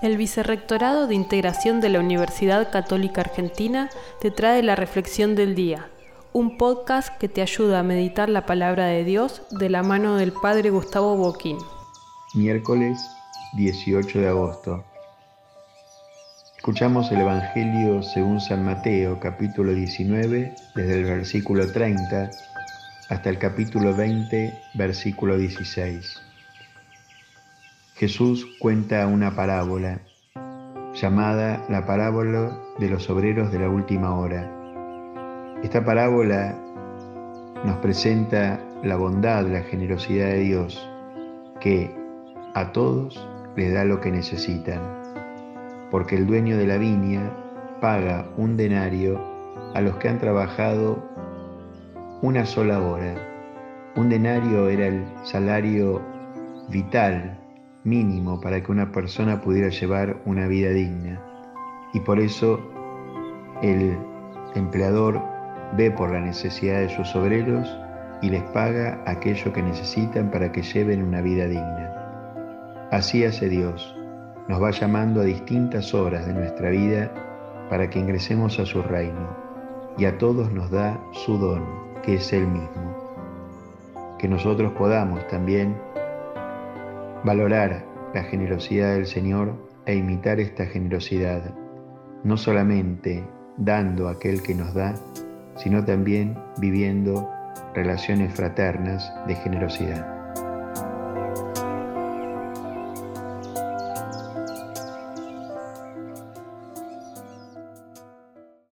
El Vicerrectorado de Integración de la Universidad Católica Argentina te trae la Reflexión del Día, un podcast que te ayuda a meditar la palabra de Dios de la mano del Padre Gustavo Boquín. Miércoles 18 de agosto. Escuchamos el Evangelio según San Mateo, capítulo 19, desde el versículo 30 hasta el capítulo 20, versículo 16. Jesús cuenta una parábola llamada la parábola de los obreros de la última hora. Esta parábola nos presenta la bondad, la generosidad de Dios, que a todos les da lo que necesitan, porque el dueño de la viña paga un denario a los que han trabajado una sola hora. Un denario era el salario vital mínimo para que una persona pudiera llevar una vida digna. Y por eso el empleador ve por la necesidad de sus obreros y les paga aquello que necesitan para que lleven una vida digna. Así hace Dios, nos va llamando a distintas horas de nuestra vida para que ingresemos a su reino y a todos nos da su don, que es Él mismo. Que nosotros podamos también valorar la generosidad del Señor e imitar esta generosidad, no solamente dando a aquel que nos da, sino también viviendo relaciones fraternas de generosidad.